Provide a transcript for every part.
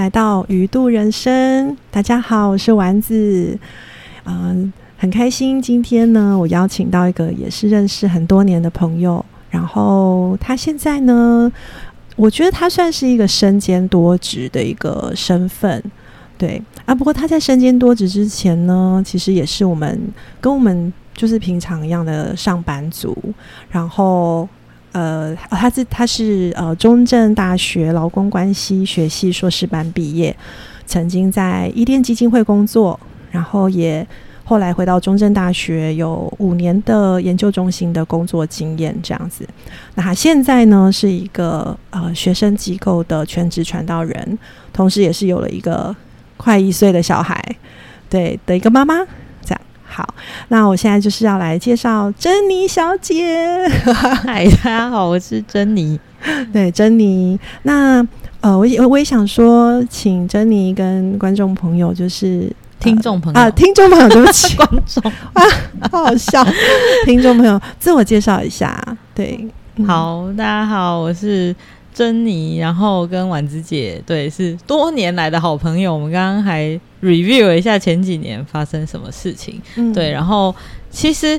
来到鱼度人生。大家好，我是丸子。嗯，很开心今天呢，我邀请到一个也是认识很多年的朋友。然后他现在呢，我觉得他算是一个身兼多职的一个身份。对啊，不过他在身兼多职之前呢，其实也是我们跟我们就是平常一样的上班族。然后。呃，他是他是呃中正大学劳工关系学系硕士班毕业，曾经在伊甸基金会工作，然后也后来回到中正大学有五年的研究中心的工作经验这样子。那他现在呢是一个呃学生机构的全职传道人，同时也是有了一个快一岁的小孩，对的一个妈妈。好，那我现在就是要来介绍珍妮小姐。嗨，大家好，我是珍妮。对，珍妮。那呃，我也我也想说，请珍妮跟观众朋友，就是听众朋友啊，听众朋友，对不起，观众啊，好好笑。听众朋友，自我介绍一下。对，好，大家好，我是。珍妮，然后跟婉子姐，对，是多年来的好朋友。我们刚刚还 review 了一下前几年发生什么事情，对。然后其实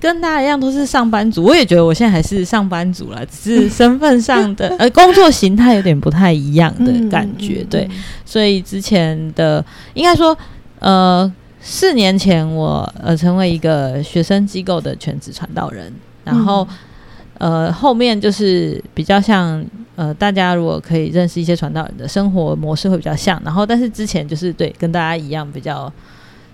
跟大家一样都是上班族，我也觉得我现在还是上班族了，只是身份上的 呃工作形态有点不太一样的感觉，对。所以之前的应该说，呃，四年前我呃成为一个学生机构的全职传道人，然后。呃，后面就是比较像呃，大家如果可以认识一些传道人的生活模式会比较像，然后但是之前就是对跟大家一样比较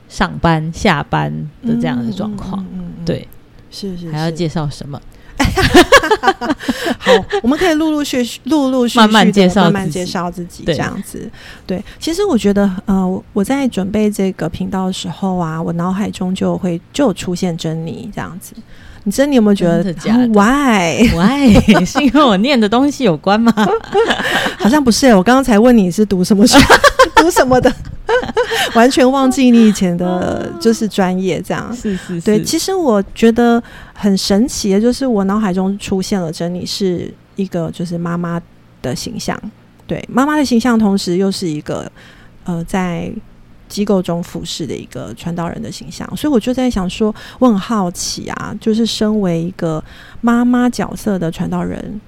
上班下班的这样的状况，对，是是，还要介绍什么？好，我们可以陆陆续续、陆陆续续慢慢介绍、慢慢介绍自己这样子。对，其实我觉得呃，我在准备这个频道的时候啊，我脑海中就会就出现珍妮这样子。你真的有没有觉得？Why Why 是因为我念的东西有关吗？好像不是。我刚刚才问你是读什么学，读什么的，完全忘记你以前的就是专业这样。是是，对。其实我觉得很神奇的，就是我脑海中出现了珍妮是一个就是妈妈的形象，对妈妈的形象，同时又是一个呃在。机构中服侍的一个传道人的形象，所以我就在想说，我很好奇啊，就是身为一个妈妈角色的传道人，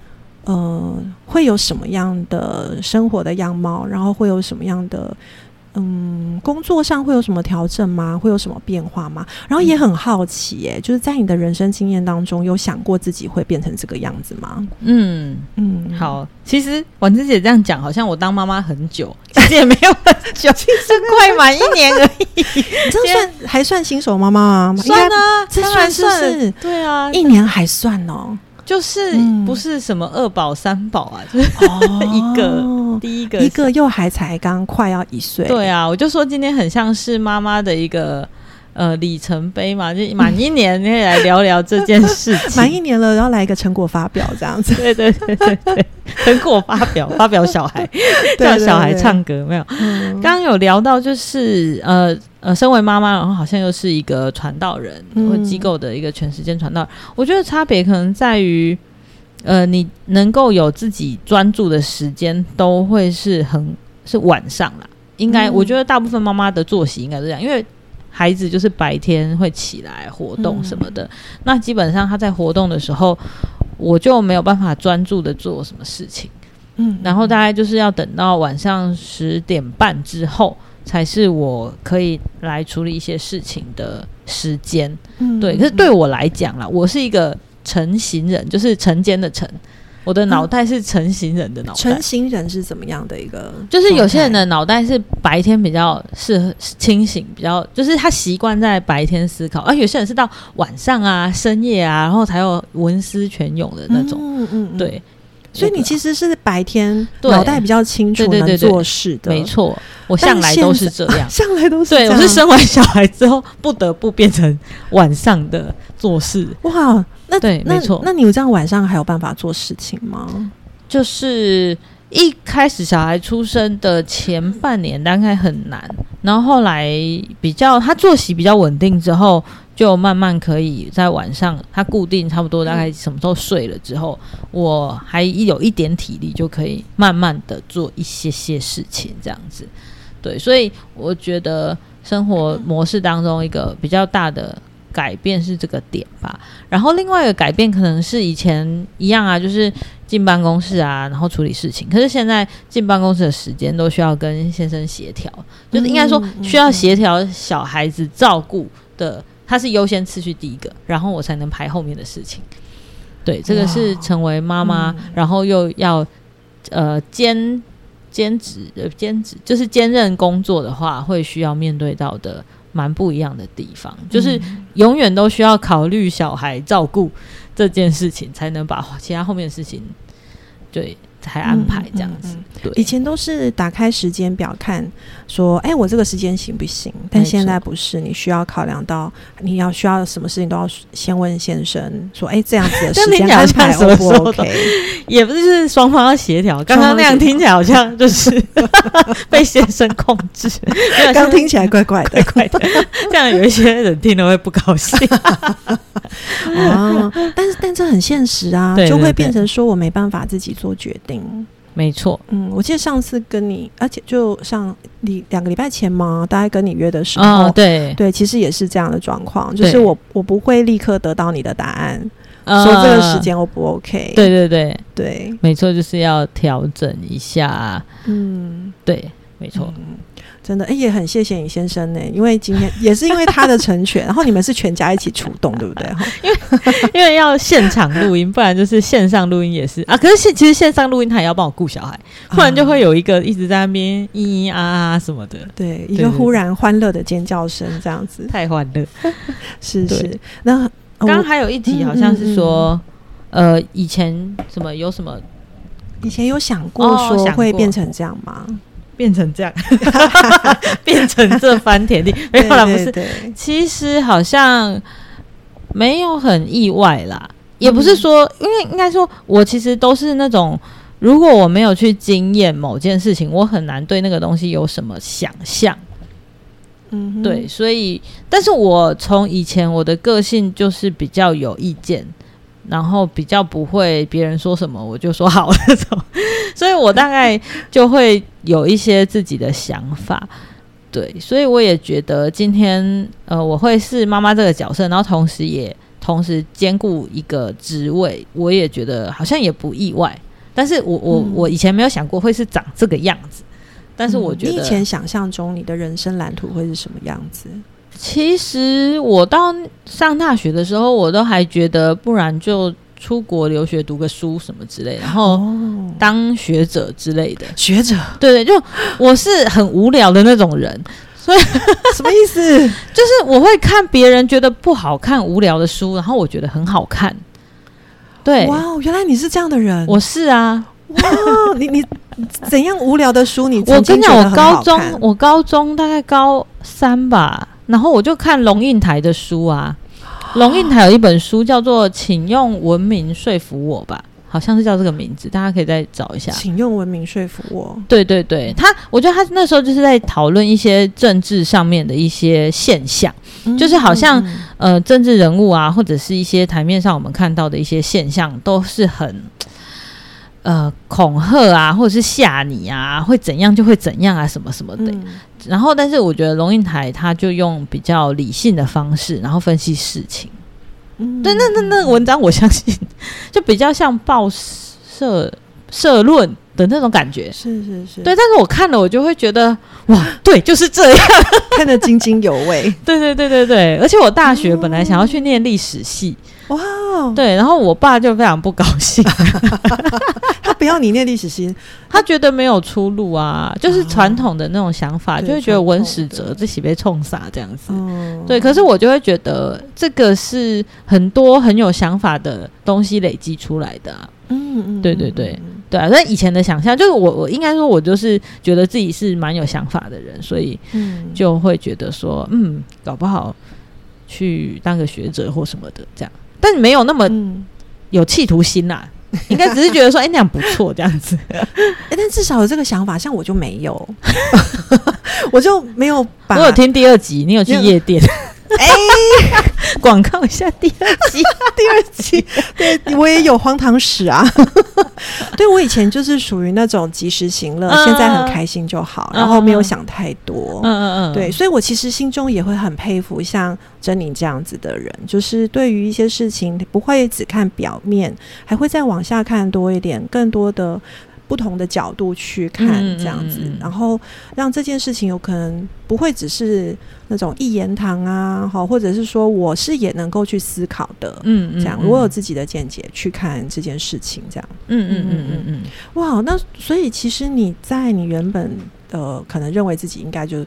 呃，会有什么样的生活的样貌，然后会有什么样的。嗯，工作上会有什么调整吗？会有什么变化吗？然后也很好奇，耶，就是在你的人生经验当中，有想过自己会变成这个样子吗？嗯嗯，好，其实婉芝姐这样讲，好像我当妈妈很久，其实也没有很久，其实快满一年而已。这算还算新手妈妈吗？算啊，这算是对啊，一年还算哦。就是不是什么二宝三宝啊，就是 一个第一个一个又还才刚快要一岁。对啊，我就说今天很像是妈妈的一个呃里程碑嘛，就满一年可以来聊聊这件事情。满一年了，然后来一个成果发表这样子。对对对对对，成果发表 发表小孩叫小孩唱歌没有？刚刚有聊到就是呃。呃，身为妈妈，然后好像又是一个传道人或机构的一个全时间传道，我觉得差别可能在于，呃，你能够有自己专注的时间，都会是很是晚上啦。应该，我觉得大部分妈妈的作息应该是这样，因为孩子就是白天会起来活动什么的，那基本上他在活动的时候，我就没有办法专注的做什么事情。嗯，然后大概就是要等到晚上十点半之后。才是我可以来处理一些事情的时间，对。可是对我来讲啦，我是一个成型人，就是晨间的晨，我的脑袋是成型人的脑袋。成型人是怎么样的一个？就是有些人的脑袋是白天比较适合清醒，比较就是他习惯在白天思考，而有些人是到晚上啊、深夜啊，然后才有文思泉涌的那种。嗯嗯，对。所以你其实是白天脑袋比较清楚能做事的，没错。我向来都是这样，向来都是。对，我是生完小孩之后不得不变成晚上的做事。哇，那对，没错。那你有这样晚上还有办法做事情吗？就是一开始小孩出生的前半年大概很难，然后后来比较他作息比较稳定之后，就慢慢可以在晚上，他固定差不多大概什么时候睡了之后，我还有一点体力，就可以慢慢的做一些些事情，这样子。对，所以我觉得生活模式当中一个比较大的改变是这个点吧。然后另外一个改变可能是以前一样啊，就是进办公室啊，然后处理事情。可是现在进办公室的时间都需要跟先生协调，就是应该说需要协调小孩子照顾的。他是优先次序第一个，然后我才能排后面的事情。对，这个是成为妈妈，然后又要呃兼兼职呃兼职，就是兼任工作的话，会需要面对到的蛮不一样的地方，就是永远都需要考虑小孩照顾这件事情，才能把其他后面的事情对。才安排这样子，对，以前都是打开时间表看，说，哎，我这个时间行不行？但现在不是，你需要考量到，你要需要什么事情都要先问先生，说，哎，这样子的 时间安排 O 不 OK？也不是，是双方要协调。刚刚那样听起来好像就是 被先生控制，刚听起来怪怪的，怪的，这样有一些人听了会不高兴。啊，但是但这很现实啊，就会变成说我没办法自己做决定。没错，嗯，我记得上次跟你，而且就上礼两个礼拜前嘛，大概跟你约的时候，对。对，其实也是这样的状况，就是我我不会立刻得到你的答案，说这个时间我不 OK，对对对。对，没错，就是要调整一下，嗯，对，没错。真的，哎，也很谢谢你先生呢，因为今天 也是因为他的成全，然后你们是全家一起出动，对不对？因为因为要现场录音，不然就是线上录音也是啊。可是线其实线上录音他也要帮我顾小孩，不然就会有一个一直在那边咿咿啊啊什么的，对，一个忽然欢乐的尖叫声这样子，太欢乐，是是。那刚刚还有一题好像是说，呃，以前什么有什么，以前有想过说会变成这样吗？变成这样，变成这番田地，没有啦，不是。其实好像没有很意外啦，也不是说，因为应该说，我其实都是那种，如果我没有去经验某件事情，我很难对那个东西有什么想象。嗯，对，所以，但是我从以前我的个性就是比较有意见。然后比较不会别人说什么我就说好那种，所以我大概就会有一些自己的想法，对，所以我也觉得今天呃我会是妈妈这个角色，然后同时也同时兼顾一个职位，我也觉得好像也不意外。但是我我我以前没有想过会是长这个样子，但是我觉得你以前想象中你的人生蓝图会是什么样子？其实我到上大学的时候，我都还觉得，不然就出国留学读个书什么之类，然后当学者之类的。学者，对对，就我是很无聊的那种人，所以 什么意思？就是我会看别人觉得不好看、无聊的书，然后我觉得很好看。对，哇，原来你是这样的人。我是啊，哇，你你怎样无聊的书？你我跟你讲，我高中我高中大概高三吧。然后我就看龙应台的书啊，龙应台有一本书叫做《请用文明说服我吧》，好像是叫这个名字，大家可以再找一下。请用文明说服我。对对对，他我觉得他那时候就是在讨论一些政治上面的一些现象，就是好像呃政治人物啊，或者是一些台面上我们看到的一些现象，都是很呃恐吓啊，或者是吓你啊，会怎样就会怎样啊，什么什么的。然后，但是我觉得龙应台他就用比较理性的方式，然后分析事情。嗯，对，那那那文章我相信就比较像报社社论的那种感觉。是是是，对。但是我看了，我就会觉得哇，对，就是这样，看得津津有味。对对对对对，而且我大学本来想要去念历史系。哇，对，然后我爸就非常不高兴，他不要你念历史系，他觉得没有出路啊，就是传统的那种想法，就会觉得文史哲这起被冲傻这样子。对，可是我就会觉得这个是很多很有想法的东西累积出来的。嗯嗯，对对对。对啊，那以前的想象就是我我应该说，我就是觉得自己是蛮有想法的人，所以就会觉得说，嗯，搞不好去当个学者或什么的这样。但没有那么有企图心啦，应该只是觉得说，哎，那样不错，这样子。哎，但至少有这个想法，像我就没有，我就没有。我有听第二集，你有去夜店？哎，广告一下第二集，第二集，对我也有荒唐史啊。对我以前就是属于那种及时行乐，现在很开心就好，然后没有想太多。嗯嗯嗯，对，所以我其实心中也会很佩服像珍妮这样子的人，就是对于一些事情不会只看表面，还会再往下看多一点，更多的。不同的角度去看这样子，然后让这件事情有可能不会只是那种一言堂啊，好，或者是说我是也能够去思考的，嗯，这样我有自己的见解去看这件事情，这样，嗯嗯嗯嗯嗯，哇，那所以其实你在你原本呃可能认为自己应该就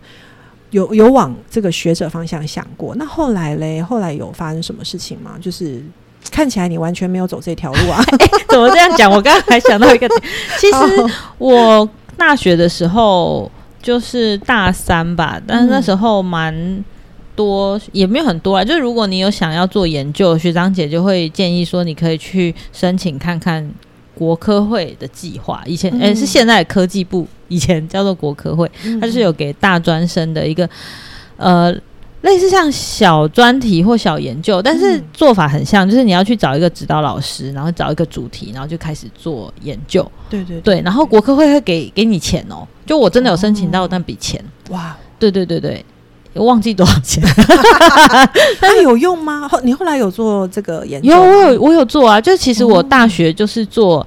有有往这个学者方向想过，那后来嘞，后来有发生什么事情吗？就是。看起来你完全没有走这条路啊？怎么这样讲？我刚刚还想到一个点，其实我大学的时候就是大三吧，但是那时候蛮多，也没有很多啊。就是如果你有想要做研究，学长姐就会建议说，你可以去申请看看国科会的计划。以前哎，是现在科技部，以前叫做国科会，它就是有给大专生的一个呃。类似像小专题或小研究，但是做法很像，就是你要去找一个指导老师，然后找一个主题，然后就开始做研究。对对对，然后国科会会给给你钱哦，就我真的有申请到那笔钱。哇，对对对对，忘记多少钱，那有用吗？后你后来有做这个研究？有，我有我有做啊。就其实我大学就是做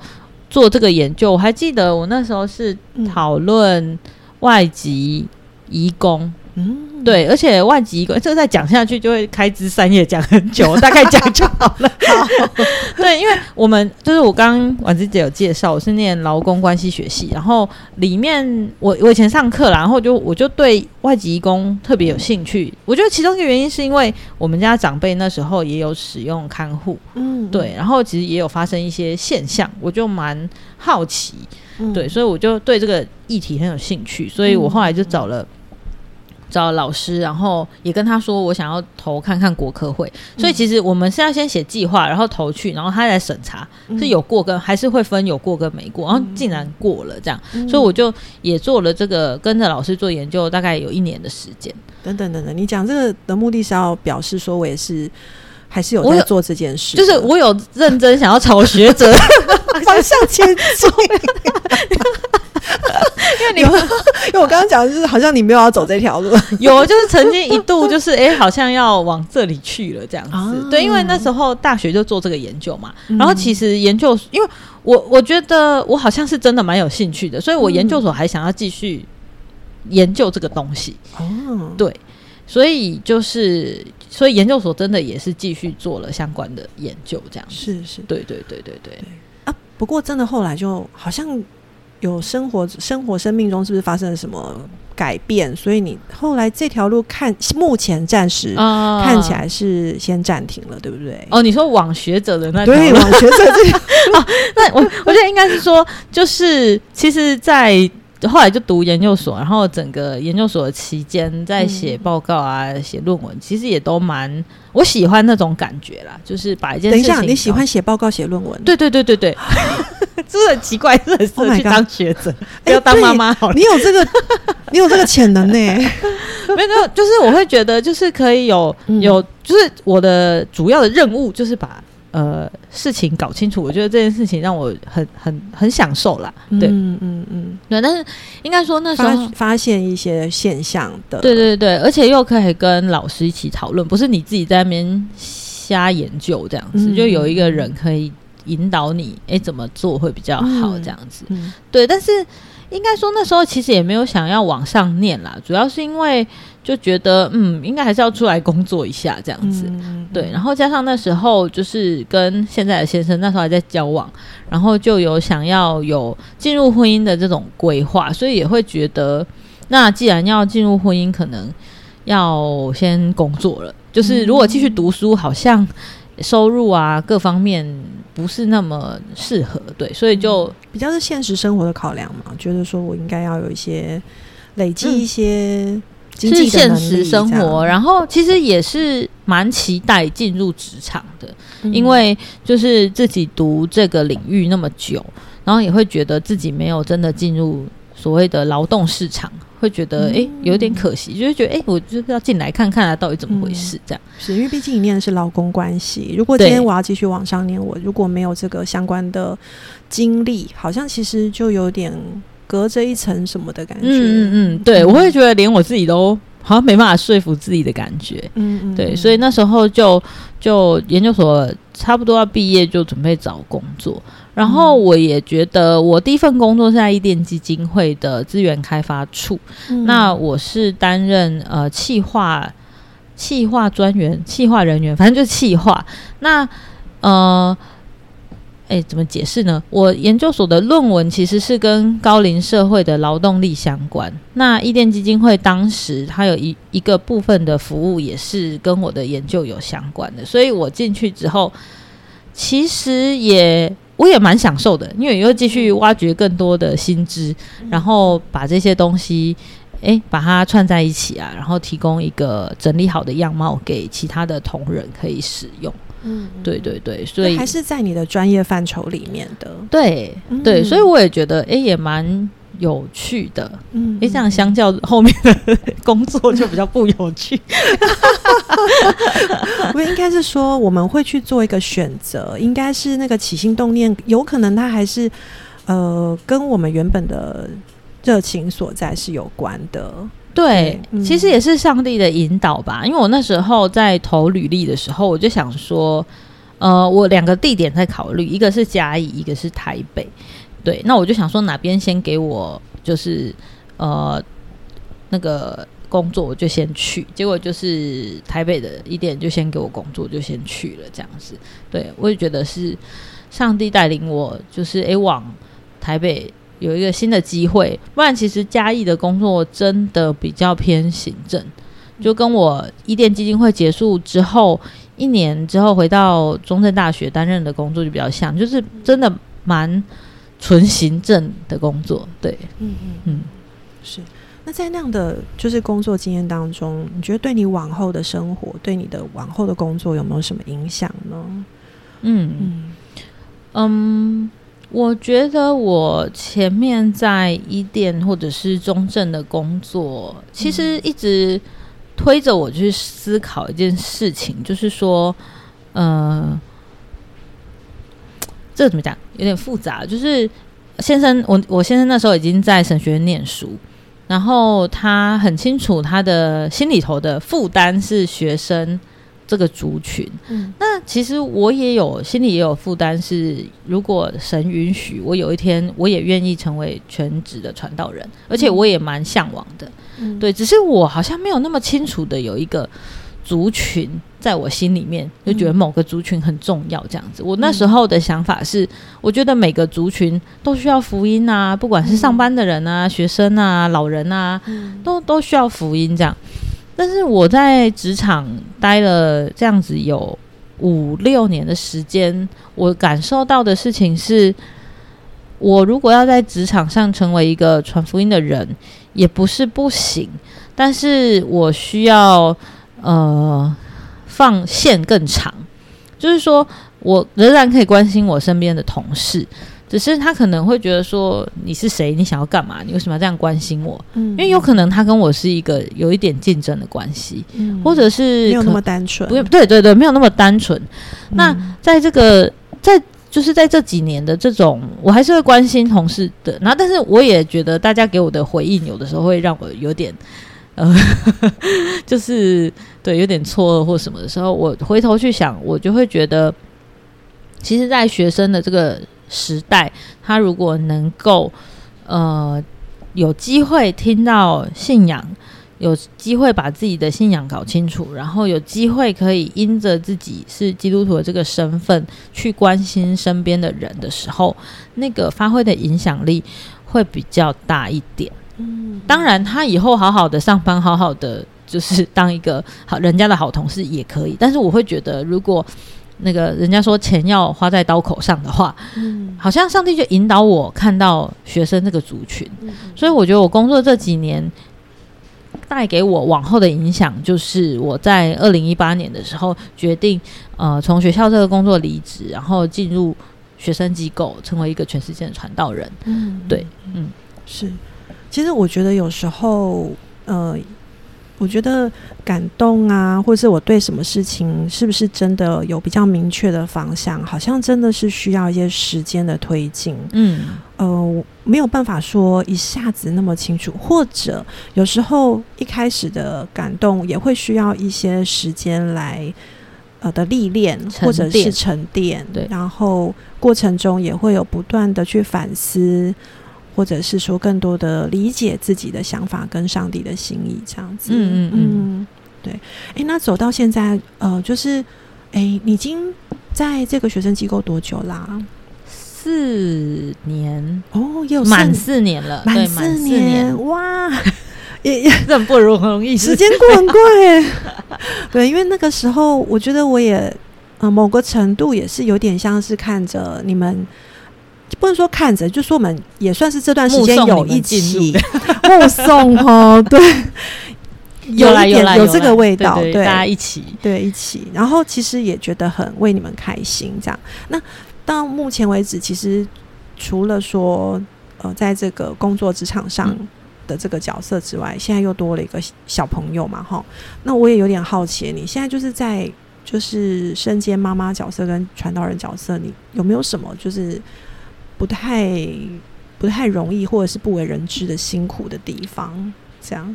做这个研究，我还记得我那时候是讨论外籍移工。嗯。对，而且外籍个，这个再讲下去就会开枝散叶，讲很久，大概讲就好了。好，对，因为我们就是我刚刚婉芝姐有介绍，我是念劳工关系学系，然后里面我我以前上课啦，然后就我就对外籍工特别有兴趣。我觉得其中一个原因是因为我们家长辈那时候也有使用看护，嗯，对，然后其实也有发生一些现象，我就蛮好奇，对，所以我就对这个议题很有兴趣，所以我后来就找了。找老师，然后也跟他说我想要投看看国科会，所以其实我们是要先写计划，然后投去，然后他来审查是有过跟还是会分有过跟没过，然后竟然过了这样，所以我就也做了这个跟着老师做研究，大概有一年的时间。等等等等，你讲这个的目的是要表示说我也是还是有在做这件事，就是我有认真想要朝学者 方向前进。因为你，因为我刚刚讲的就是好像你没有要走这条路，有就是曾经一度就是哎，好像要往这里去了这样子。对，因为那时候大学就做这个研究嘛，然后其实研究，因为我我觉得我好像是真的蛮有兴趣的，所以我研究所还想要继续研究这个东西。哦，对，所以就是所以研究所真的也是继续做了相关的研究，这样是是，对对对对对啊。不过真的后来就好像。有生活生活生命中是不是发生了什么改变？所以你后来这条路看目前暂时看起来是先暂停了，对不对？哦，你说往学者的那对往学者这条啊？那我我觉得应该是说，就是其实，在后来就读研究所，然后整个研究所的期间在写报告啊、写论文，其实也都蛮我喜欢那种感觉啦，就是把一件等一下你喜欢写报告、写论文？对对对对对。是不是很奇怪？是很适合去当学者，不要当妈妈好了。你有这个，你有这个潜能呢？没有，就是我会觉得，就是可以有有，就是我的主要的任务就是把呃事情搞清楚。我觉得这件事情让我很很很享受啦。对，嗯嗯嗯，对。但是应该说那时候发现一些现象的，对对对，而且又可以跟老师一起讨论，不是你自己在那边瞎研究这样子，就有一个人可以。引导你，哎，怎么做会比较好？这样子，对。但是应该说那时候其实也没有想要往上念啦，主要是因为就觉得，嗯，应该还是要出来工作一下这样子。对，然后加上那时候就是跟现在的先生那时候还在交往，然后就有想要有进入婚姻的这种规划，所以也会觉得，那既然要进入婚姻，可能要先工作了。就是如果继续读书，好像。收入啊，各方面不是那么适合，对，所以就比较是现实生活的考量嘛。觉得说我应该要有一些累积一些是现实生活，然后其实也是蛮期待进入职场的，因为就是自己读这个领域那么久，然后也会觉得自己没有真的进入所谓的劳动市场，会觉得哎有点可惜，就是觉得哎，我就是要进来看看啊，到底怎么回事？这样是因为毕竟你念的是劳工关系。如果今天我要继续往上念，我如果没有这个相关的经历，好像其实就有点隔着一层什么的感觉。嗯嗯嗯，对，我会觉得连我自己都。好像没办法说服自己的感觉，嗯嗯，对，所以那时候就就研究所差不多要毕业，就准备找工作。然后我也觉得，我第一份工作是在伊甸基金会的资源开发处，那我是担任呃企划企划专员、企划人员，反正就是企划。那呃。哎，怎么解释呢？我研究所的论文其实是跟高龄社会的劳动力相关。那伊甸基金会当时它有一一个部分的服务也是跟我的研究有相关的，所以我进去之后，其实也我也蛮享受的，因为又继续挖掘更多的新知，然后把这些东西诶把它串在一起啊，然后提供一个整理好的样貌给其他的同仁可以使用。嗯，对对对，所以还是在你的专业范畴里面的。对对，所以我也觉得，哎，也蛮有趣的。嗯，哎，这样相较后面的工作就比较不有趣。我应该是说，我们会去做一个选择，应该是那个起心动念，有可能它还是呃，跟我们原本的热情所在是有关的。对，其实也是上帝的引导吧。因为我那时候在投履历的时候，我就想说，呃，我两个地点在考虑，一个是甲乙，一个是台北。对，那我就想说哪边先给我，就是呃那个工作，我就先去。结果就是台北的一点就先给我工作，就先去了这样子。对，我也觉得是上帝带领我，就是诶往台北。有一个新的机会，不然其实嘉义的工作真的比较偏行政，就跟我伊甸基金会结束之后一年之后回到中正大学担任的工作就比较像，就是真的蛮纯行政的工作。对，嗯嗯嗯，是。那在那样的就是工作经验当中，你觉得对你往后的生活，对你的往后的工作有没有什么影响呢？嗯嗯嗯。我觉得我前面在一店或者是中正的工作，其实一直推着我去思考一件事情，就是说，呃，这怎么讲？有点复杂。就是先生，我我先生那时候已经在神学院念书，然后他很清楚他的心里头的负担是学生。这个族群，嗯，那其实我也有心里也有负担，是如果神允许，我有一天我也愿意成为全职的传道人，而且我也蛮向往的，嗯，对，只是我好像没有那么清楚的有一个族群在我心里面，就觉得某个族群很重要这样子。我那时候的想法是，我觉得每个族群都需要福音啊，不管是上班的人啊、学生啊、老人啊，都都需要福音这样。但是我在职场待了这样子有五六年的时间，我感受到的事情是，我如果要在职场上成为一个传福音的人，也不是不行，但是我需要呃放线更长，就是说我仍然可以关心我身边的同事。只是他可能会觉得说你是谁？你想要干嘛？你为什么要这样关心我？嗯，因为有可能他跟我是一个有一点竞争的关系，嗯，或者是没有那么单纯。不，对对对，没有那么单纯。那在这个在就是在这几年的这种，我还是会关心同事的。然后，但是我也觉得大家给我的回应，有的时候会让我有点呃，就是对有点错愕或什么的时候，我回头去想，我就会觉得，其实，在学生的这个。时代，他如果能够，呃，有机会听到信仰，有机会把自己的信仰搞清楚，然后有机会可以因着自己是基督徒的这个身份去关心身边的人的时候，那个发挥的影响力会比较大一点。嗯，当然，他以后好好的上班，好好的就是当一个好人家的好同事也可以。但是我会觉得，如果那个人家说钱要花在刀口上的话，嗯，好像上帝就引导我看到学生这个族群，所以我觉得我工作这几年带给我往后的影响，就是我在二零一八年的时候决定，呃，从学校这个工作离职，然后进入学生机构，成为一个全世界的传道人。嗯，对，嗯，是。其实我觉得有时候，呃，我觉得感动啊，或是我对什么事情是不是真的有比较明确的方向，好像真的是需要一些时间的推进。嗯，呃，没有办法说一下子那么清楚，或者有时候一开始的感动也会需要一些时间来呃的历练，或者是沉淀。对，然后过程中也会有不断的去反思。或者是说更多的理解自己的想法跟上帝的心意，这样子。嗯嗯嗯，对。哎，那走到现在，呃，就是，哎，你已经在这个学生机构多久啦？四年哦，有满四年了，满四年，哇，也也很不容易，时间过很快。对，因为那个时候，我觉得我也，呃，某个程度也是有点像是看着你们。不能说看着，就说我们也算是这段时间有一起 目送哦，对，有一点有这个味道，对，大家一起，对，一起。然后其实也觉得很为你们开心，这样。那到目前为止，其实除了说呃，在这个工作职场上的这个角色之外，现在又多了一个小朋友嘛，哈。那我也有点好奇，你现在就是在就是身兼妈妈角色跟传道人角色，你有没有什么就是？不太不太容易，或者是不为人知的辛苦的地方，这样。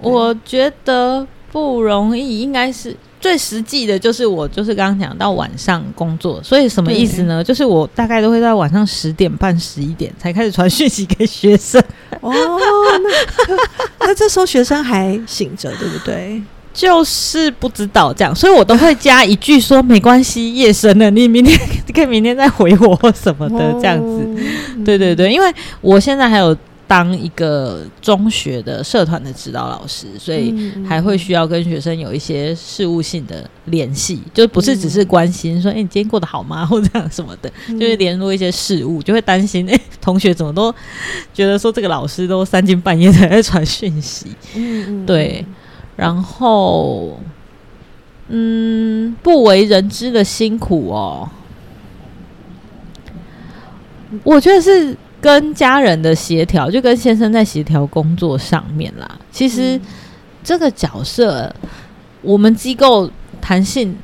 我觉得不容易，应该是最实际的，就是我就是刚刚讲到晚上工作，所以什么意思呢？就是我大概都会在晚上十点半、十一点才开始传讯息给学生。哦，那 那这时候学生还醒着，对不对？就是不知道这样，所以我都会加一句说没关系，夜深了，你明天可以明天再回我或什么的这样子。对对对，因为我现在还有当一个中学的社团的指导老师，所以还会需要跟学生有一些事务性的联系，就不是只是关心说哎你今天过得好吗或这样什么的，就是联络一些事务，就会担心哎同学怎么都觉得说这个老师都三更半夜才在传讯息。对。然后，嗯，不为人知的辛苦哦，我觉得是跟家人的协调，就跟先生在协调工作上面啦。其实这个角色，我们机构弹性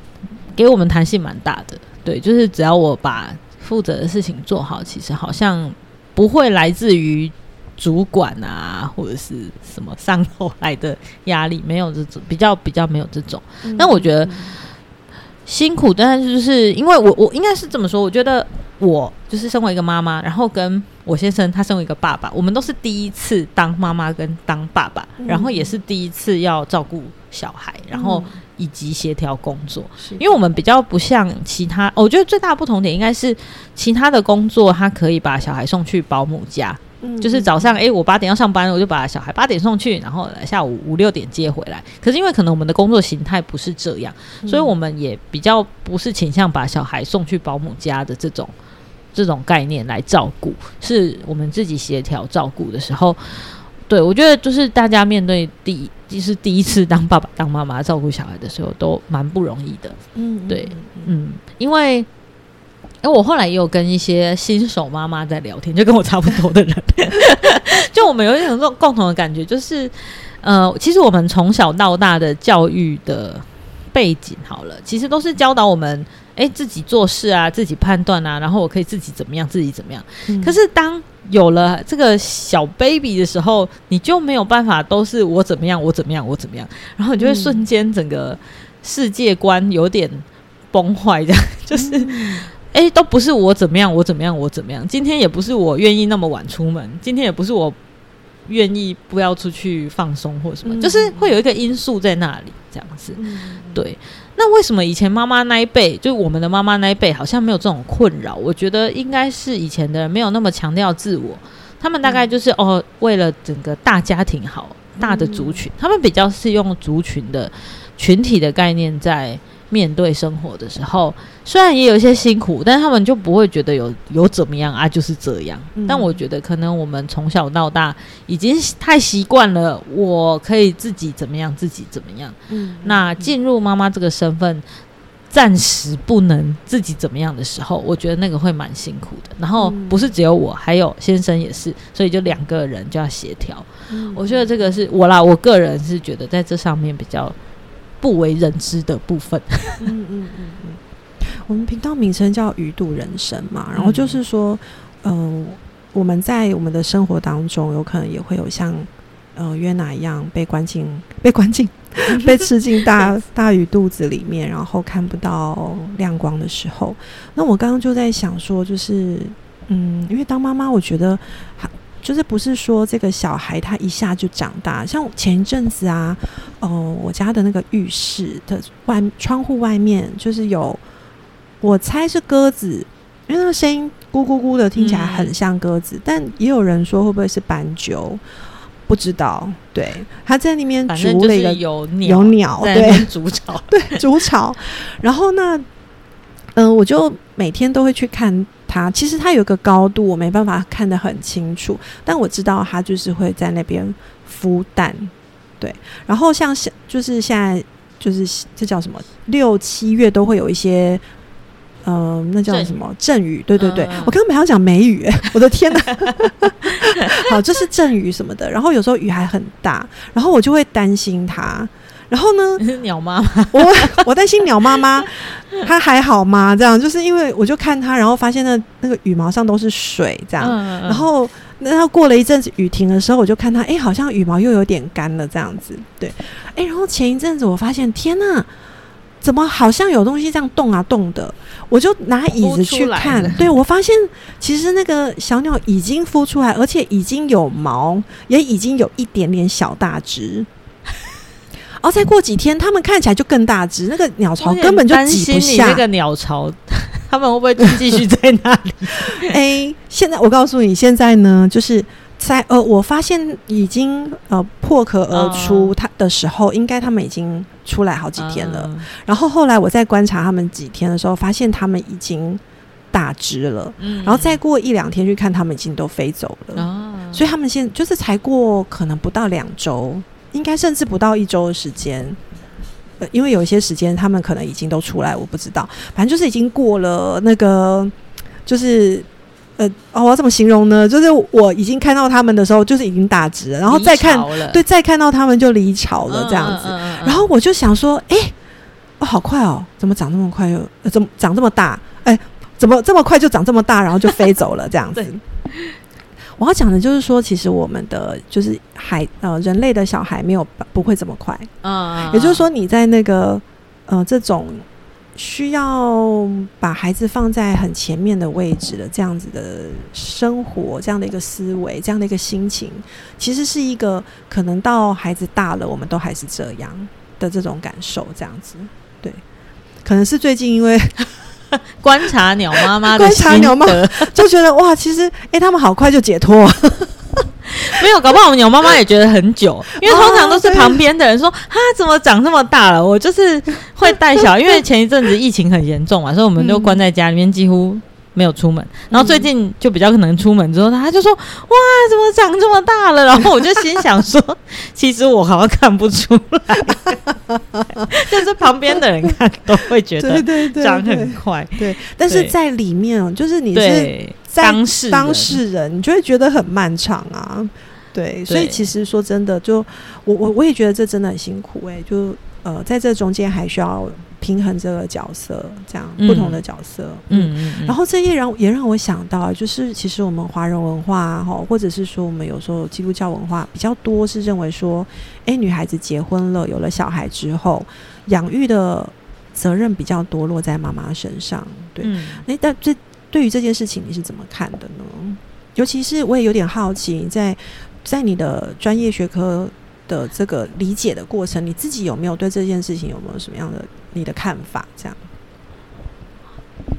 给我们弹性蛮大的，对，就是只要我把负责的事情做好，其实好像不会来自于。主管啊，或者是什么上头来的压力，没有这种比较比较没有这种。但我觉得辛苦，但是就是因为我我应该是这么说，我觉得我就是身为一个妈妈，然后跟我先生他身为一个爸爸，我们都是第一次当妈妈跟当爸爸，然后也是第一次要照顾小孩，然后以及协调工作。因为我们比较不像其他，我觉得最大的不同点应该是其他的工作，他可以把小孩送去保姆家。就是早上，哎，我八点要上班，我就把小孩八点送去，然后下午五六点接回来。可是因为可能我们的工作形态不是这样，所以我们也比较不是倾向把小孩送去保姆家的这种这种概念来照顾，是我们自己协调照顾的时候。对我觉得就是大家面对第就是第一次当爸爸当妈妈照顾小孩的时候，都蛮不容易的。嗯，对，嗯，因为。哎，我后来也有跟一些新手妈妈在聊天，就跟我差不多的人，就我们有一种这种共同的感觉，就是，呃，其实我们从小到大的教育的背景，好了，其实都是教导我们，哎，自己做事啊，自己判断啊，然后我可以自己怎么样，自己怎么样。可是当有了这个小 baby 的时候，你就没有办法都是我怎么样，我怎么样，我怎么样，然后你就会瞬间整个世界观有点崩坏，这样 就是。哎，都不是我怎么样，我怎么样，我怎么样。今天也不是我愿意那么晚出门，今天也不是我愿意不要出去放松或什么，就是会有一个因素在那里这样子。对，那为什么以前妈妈那一辈，就我们的妈妈那一辈，好像没有这种困扰？我觉得应该是以前的人没有那么强调自我，他们大概就是哦，为了整个大家庭好，大的族群，他们比较是用族群的群体的概念在。面对生活的时候，虽然也有一些辛苦，但他们就不会觉得有有怎么样啊，就是这样。但我觉得可能我们从小到大已经太习惯了，我可以自己怎么样，自己怎么样。嗯，那进入妈妈这个身份，暂时不能自己怎么样的时候，我觉得那个会蛮辛苦的。然后不是只有我，还有先生也是，所以就两个人就要协调。我觉得这个是我啦，我个人是觉得在这上面比较不为人知的部分。嗯嗯嗯嗯，我们频道名称叫“鱼肚人生”嘛，然后就是说，嗯，我们在我们的生活当中，有可能也会有像呃约拿一样被关进被关进。被吃进大 大鱼肚子里面，然后看不到亮光的时候，那我刚刚就在想说，就是嗯，因为当妈妈，我觉得就是不是说这个小孩他一下就长大，像前一阵子啊，哦，我家的那个浴室的外窗户外面就是有，我猜是鸽子，因为那个声音咕咕咕的，听起来很像鸽子，但也有人说会不会是斑鸠。不知道，对，他在那边筑了一个有有鸟，对，筑巢，对，筑巢。然后呢，嗯，我就每天都会去看它。其实它有个高度，我没办法看得很清楚，但我知道它就是会在那边孵蛋。对，然后像现就是现在就是这叫什么六七月都会有一些。嗯，那叫什么阵雨？对对对，我刚刚本来要讲梅雨，我的天哪！好，这是阵雨什么的。然后有时候雨还很大，然后我就会担心它。然后呢，鸟妈妈，我我担心鸟妈妈，它还好吗？这样就是因为我就看它，然后发现那那个羽毛上都是水，这样。然后那它过了一阵子雨停的时候，我就看它，哎，好像羽毛又有点干了，这样子。对，哎，然后前一阵子我发现，天哪！怎么好像有东西这样动啊动的？我就拿椅子去看，对我发现其实那个小鸟已经孵出来，而且已经有毛，也已经有一点点小大只。然后再过几天，它们看起来就更大只，那个鸟巢根本就挤不下。那个鸟巢，他们会不会继续在那里？哎，现在我告诉你，现在呢，就是。在呃，我发现已经呃破壳而出他的时候，应该他们已经出来好几天了。然后后来我在观察他们几天的时候，发现他们已经大只了。嗯，然后再过一两天去看，他们已经都飞走了。哦，所以他们现就是才过可能不到两周，应该甚至不到一周的时间。呃，因为有一些时间他们可能已经都出来，我不知道。反正就是已经过了那个，就是。呃，哦，我要怎么形容呢？就是我已经看到他们的时候，就是已经打直了，然后再看，对，再看到他们就离巢了这样子。然后我就想说，哎，哦，好快哦，怎么长这么快？又怎么长这么大？哎，怎么这么快就长这么大，然后就飞走了这样子？我要讲的就是说，其实我们的就是孩呃人类的小孩没有不会这么快，嗯，也就是说你在那个呃这种。需要把孩子放在很前面的位置的这样子的生活，这样的一个思维，这样的一个心情，其实是一个可能到孩子大了，我们都还是这样的这种感受，这样子。对，可能是最近因为 观察鸟妈妈，观察鸟妈 就觉得哇，其实哎，他们好快就解脱。没有，搞不好我们鸟妈妈也觉得很久，因为通常都是旁边的人说：“啊，怎么长这么大了？”我就是会带小，因为前一阵子疫情很严重嘛，所以我们就关在家里面，几乎没有出门。然后最近就比较可能出门之后，他就说：“哇，怎么长这么大了？”然后我就心想说：“其实我好像看不出来，就是旁边的人看都会觉得长很快。”对，但是在里面，就是你是。当事当事人，你就会觉得很漫长啊，对，所以其实说真的，就我我我也觉得这真的很辛苦哎，就呃，在这中间还需要平衡这个角色，这样不同的角色，嗯。嗯，然后这也让也让我想到，就是其实我们华人文化哈，或者是说我们有时候基督教文化比较多是认为说，哎，女孩子结婚了，有了小孩之后，养育的责任比较多落在妈妈身上，对，那但这。对于这件事情，你是怎么看的呢？尤其是我也有点好奇，在在你的专业学科的这个理解的过程，你自己有没有对这件事情有没有什么样的你的看法？这样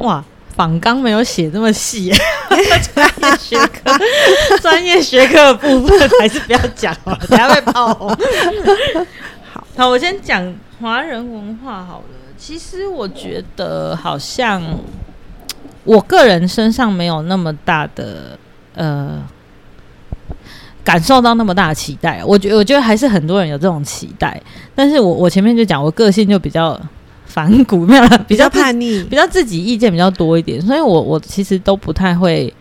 哇，仿纲没有写这么细，专业学科专业学科的部分还是不要讲了，等下会爆红。好，好，我先讲华人文化好了。其实我觉得好像。我个人身上没有那么大的呃感受到那么大的期待，我觉我觉得还是很多人有这种期待，但是我我前面就讲我个性就比较反骨，没有了，比较叛逆，比较自己意见比较多一点，所以我我其实都不太会。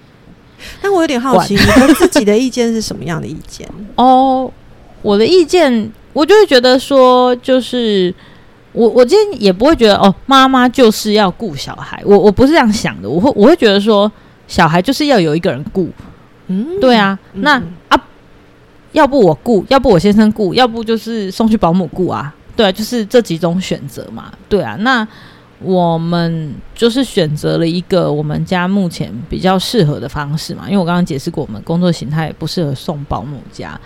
但我有点好奇，你的自己的意见是什么样的意见？哦，我的意见，我就会觉得说，就是我我今天也不会觉得哦，妈妈就是要顾小孩，我我不是这样想的，我会我会觉得说，小孩就是要有一个人顾，嗯，对啊，那啊，要不我顾，要不我先生顾，要不就是送去保姆顾啊，对啊，就是这几种选择嘛，对啊，那。我们就是选择了一个我们家目前比较适合的方式嘛，因为我刚刚解释过，我们工作形态不适合送保姆家。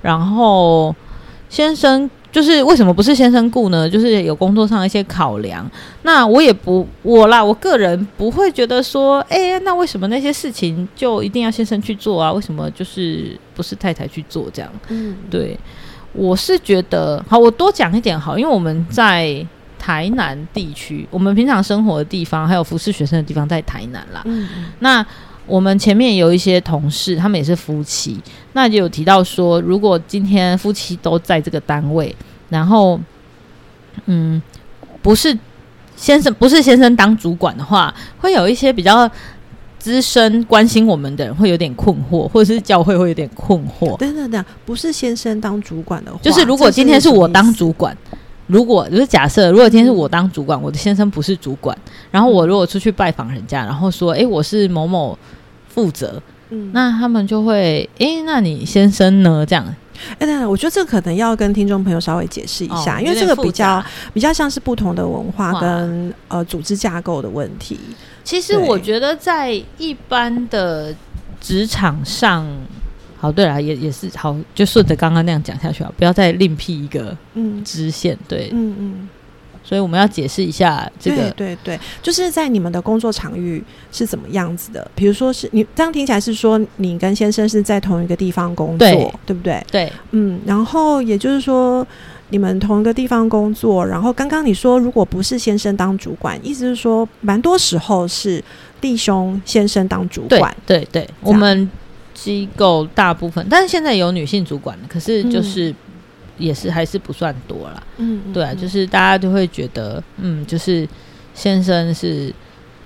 然后先生就是为什么不是先生雇呢？就是有工作上的一些考量。那我也不我啦，我个人不会觉得说，哎，那为什么那些事情就一定要先生去做啊？为什么就是不是太太去做这样？嗯，对，我是觉得好，我多讲一点好，因为我们在。台南地区，我们平常生活的地方，还有服侍学生的地方，在台南啦。嗯，那我们前面有一些同事，他们也是夫妻，那就有提到说，如果今天夫妻都在这个单位，然后，嗯，不是先生，不是先生当主管的话，会有一些比较资深关心我们的人会有点困惑，或者是教会会有点困惑。等等等，不是先生当主管的话，就是如果今天是我当主管。如果就是假设，如果今天是我当主管，我的先生不是主管，然后我如果出去拜访人家，然后说，哎，我是某某负责，嗯，那他们就会，哎，那你先生呢？这样，哎，等等，我觉得这可能要跟听众朋友稍微解释一下，因为这个比较比较像是不同的文化跟呃组织架构的问题。其实我觉得在一般的职场上。好，对了，也也是好，就顺着刚刚那样讲下去啊，不要再另辟一个嗯。支线，对，嗯嗯，所以我们要解释一下这个，对对，就是在你们的工作场域是怎么样子的？比如说是你这样听起来是说你跟先生是在同一个地方工作，对不对？对，嗯，然后也就是说你们同一个地方工作，然后刚刚你说如果不是先生当主管，意思是说蛮多时候是弟兄先生当主管，对对，我们。机构大部分，但是现在有女性主管，可是就是也是还是不算多啦。嗯，对啊，就是大家就会觉得，嗯，就是先生是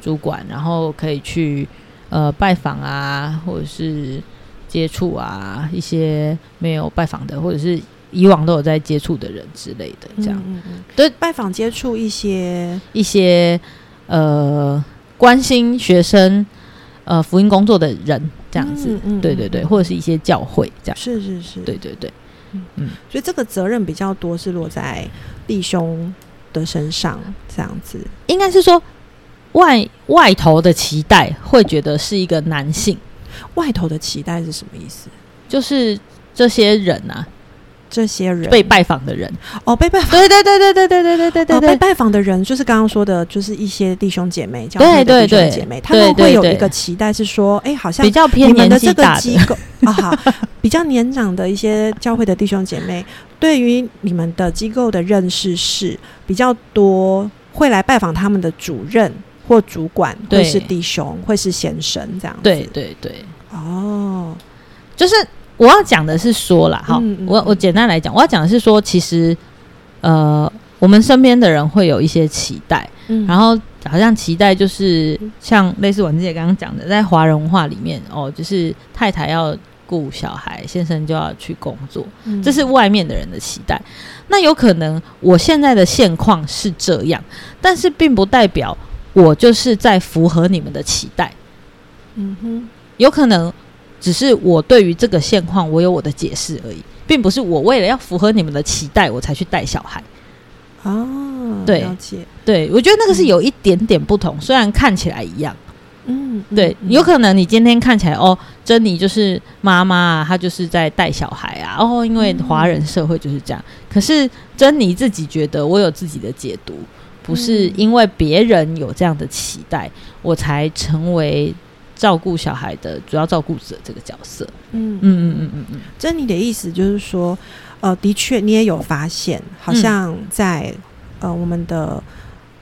主管，然后可以去呃拜访啊，或者是接触啊一些没有拜访的，或者是以往都有在接触的人之类的，这样。嗯嗯，对，拜访接触一些一些呃关心学生呃福音工作的人。这样子，对对对，或者是一些教会这样，是是是，对对对，嗯嗯，所以这个责任比较多是落在弟兄的身上，这样子，应该是说外外头的期待会觉得是一个男性，外头的期待是什么意思？就是这些人啊。这些人。被拜访的人。哦，被拜访，对对对对对对对对对。对，被拜访的人就是刚刚说的，就是一些弟兄姐妹，教会的弟兄姐妹，他们会有一个期待，是说，哎，好像比较偏年纪大的。机构 啊，好，比较年长的一些教会的弟兄姐妹，对于你们的机构的认识是比较多，会来拜访他们的主任或主管，会是弟兄，会是先生这样，对对对，哦，就是。我要讲的是说了，哈，我我简单来讲，我要讲的是说，其实，呃，我们身边的人会有一些期待，嗯，然后好像期待就是像类似文姐刚刚讲的，在华人文化里面，哦，就是太太要顾小孩，先生就要去工作，这是外面的人的期待。那有可能我现在的现况是这样，但是并不代表我就是在符合你们的期待。嗯哼，有可能。只是我对于这个现况，我有我的解释而已，并不是我为了要符合你们的期待，我才去带小孩。哦，对，对，我觉得那个是有一点点不同，虽然看起来一样。嗯，对，有可能你今天看起来哦，珍妮就是妈妈啊，她就是在带小孩啊，哦，因为华人社会就是这样。可是珍妮自己觉得，我有自己的解读，不是因为别人有这样的期待，我才成为。照顾小孩的主要照顾者这个角色，嗯。嗯嗯嗯嗯嗯，珍妮的意思就是说，呃，的确你也有发现，好像在呃我们的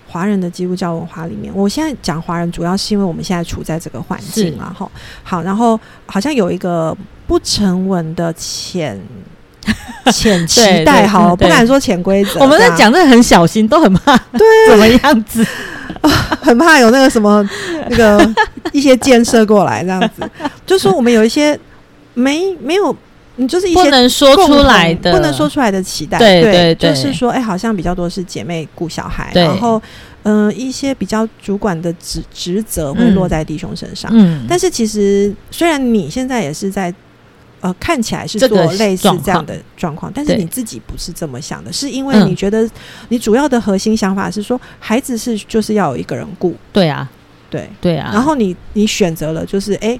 华人的基督教文化里面，我现在讲华人主要是因为我们现在处在这个环境嘛，哈，好，然后好像有一个不成文的潜潜期待，好，不敢说潜规则。我们在讲这很小心，都很怕，对，怎么样子？很怕有那个什么那个 一些建设过来这样子，就说我们有一些没没有，你就是一些不能说出来的，不能说出来的期待，对对对，就是说，哎，好像比较多是姐妹顾小孩，然后嗯，一些比较主管的职职责会落在弟兄身上，嗯，但是其实虽然你现在也是在。呃，看起来是做类似这样的状况，但是你自己不是这么想的，是因为你觉得你主要的核心想法是说，孩子是就是要有一个人顾，对啊，对。对啊，然后你你选择了就是哎，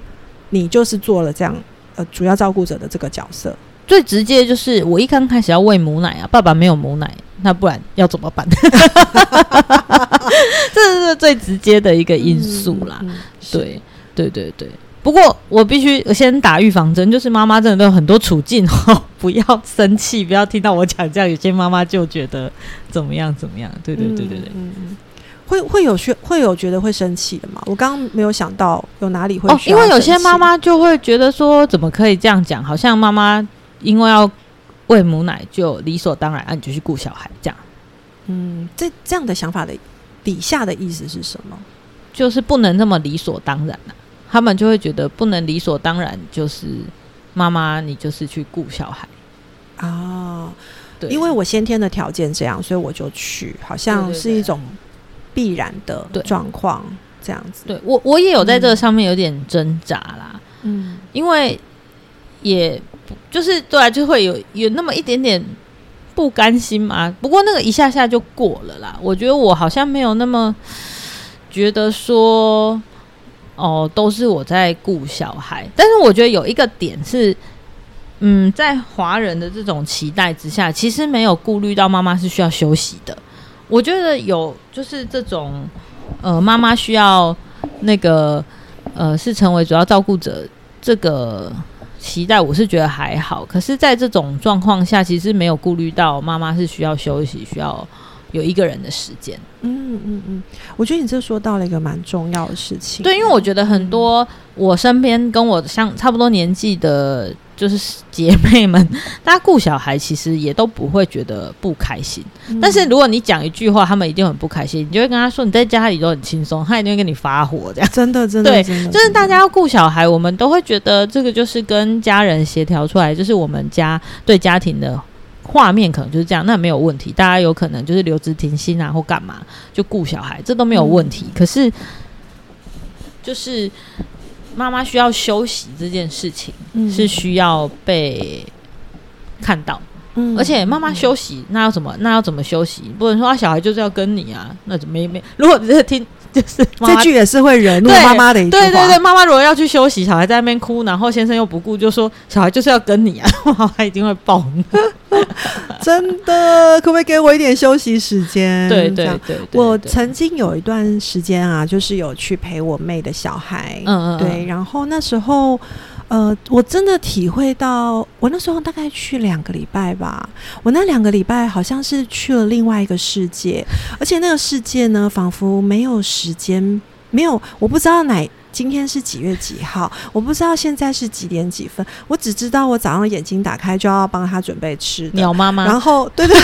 你就是做了这样呃主要照顾者的这个角色，最直接就是我一刚开始要喂母奶啊，爸爸没有母奶，那不然要怎么办？这是最直接的一个因素啦，对对对对。不过我必须先打预防针，就是妈妈真的都有很多处境哦，不要生气，不要听到我讲这样，有些妈妈就觉得怎么样怎么样，对对对对对，嗯嗯，会会有学会有觉得会生气的吗？我刚刚没有想到有哪里会哦，因为有些妈妈就会觉得说，怎么可以这样讲？好像妈妈因为要喂母奶，就理所当然，啊，你就去顾小孩这样。嗯，这这样的想法的底下的意思是什么？就是不能那么理所当然了。他们就会觉得不能理所当然，就是妈妈你就是去顾小孩啊，对，因为我先天的条件这样，所以我就去，好像是一种必然的状况这样子。对我我也有在这个上面有点挣扎啦，嗯，因为也就是对啊，就会有有那么一点点不甘心嘛。不过那个一下下就过了啦。我觉得我好像没有那么觉得说。哦，都是我在顾小孩，但是我觉得有一个点是，嗯，在华人的这种期待之下，其实没有顾虑到妈妈是需要休息的。我觉得有就是这种，呃，妈妈需要那个，呃，是成为主要照顾者这个期待，我是觉得还好。可是，在这种状况下，其实没有顾虑到妈妈是需要休息，需要。有一个人的时间，嗯嗯嗯，我觉得你这说到了一个蛮重要的事情。对，因为我觉得很多我身边跟我相差不多年纪的，就是姐妹们，大家顾小孩其实也都不会觉得不开心。但是如果你讲一句话，他们一定很不开心，你就会跟他说你在家里都很轻松，他一定会跟你发火。这样真的真的对，就是大家要顾小孩，我们都会觉得这个就是跟家人协调出来，就是我们家对家庭的。画面可能就是这样，那没有问题。大家有可能就是留职停薪啊，或干嘛就顾小孩，这都没有问题。可是，就是妈妈需要休息这件事情是需要被看到。嗯，而且妈妈休息，那要怎么？那要怎么休息？不能说啊，小孩就是要跟你啊，那没没。如果只是听。就是这句也是会惹怒妈妈的一句话。对对对，妈妈如果要去休息，小孩在那边哭，然后先生又不顾，就说小孩就是要跟你啊，妈妈一定会暴怒。真的，可不可以给我一点休息时间？对对对，我曾经有一段时间啊，就是有去陪我妹的小孩。嗯嗯，对，然后那时候。呃，我真的体会到，我那时候大概去两个礼拜吧。我那两个礼拜好像是去了另外一个世界，而且那个世界呢，仿佛没有时间，没有，我不知道哪今天是几月几号，我不知道现在是几点几分，我只知道我早上眼睛打开就要帮他准备吃的鸟妈妈，然后对对。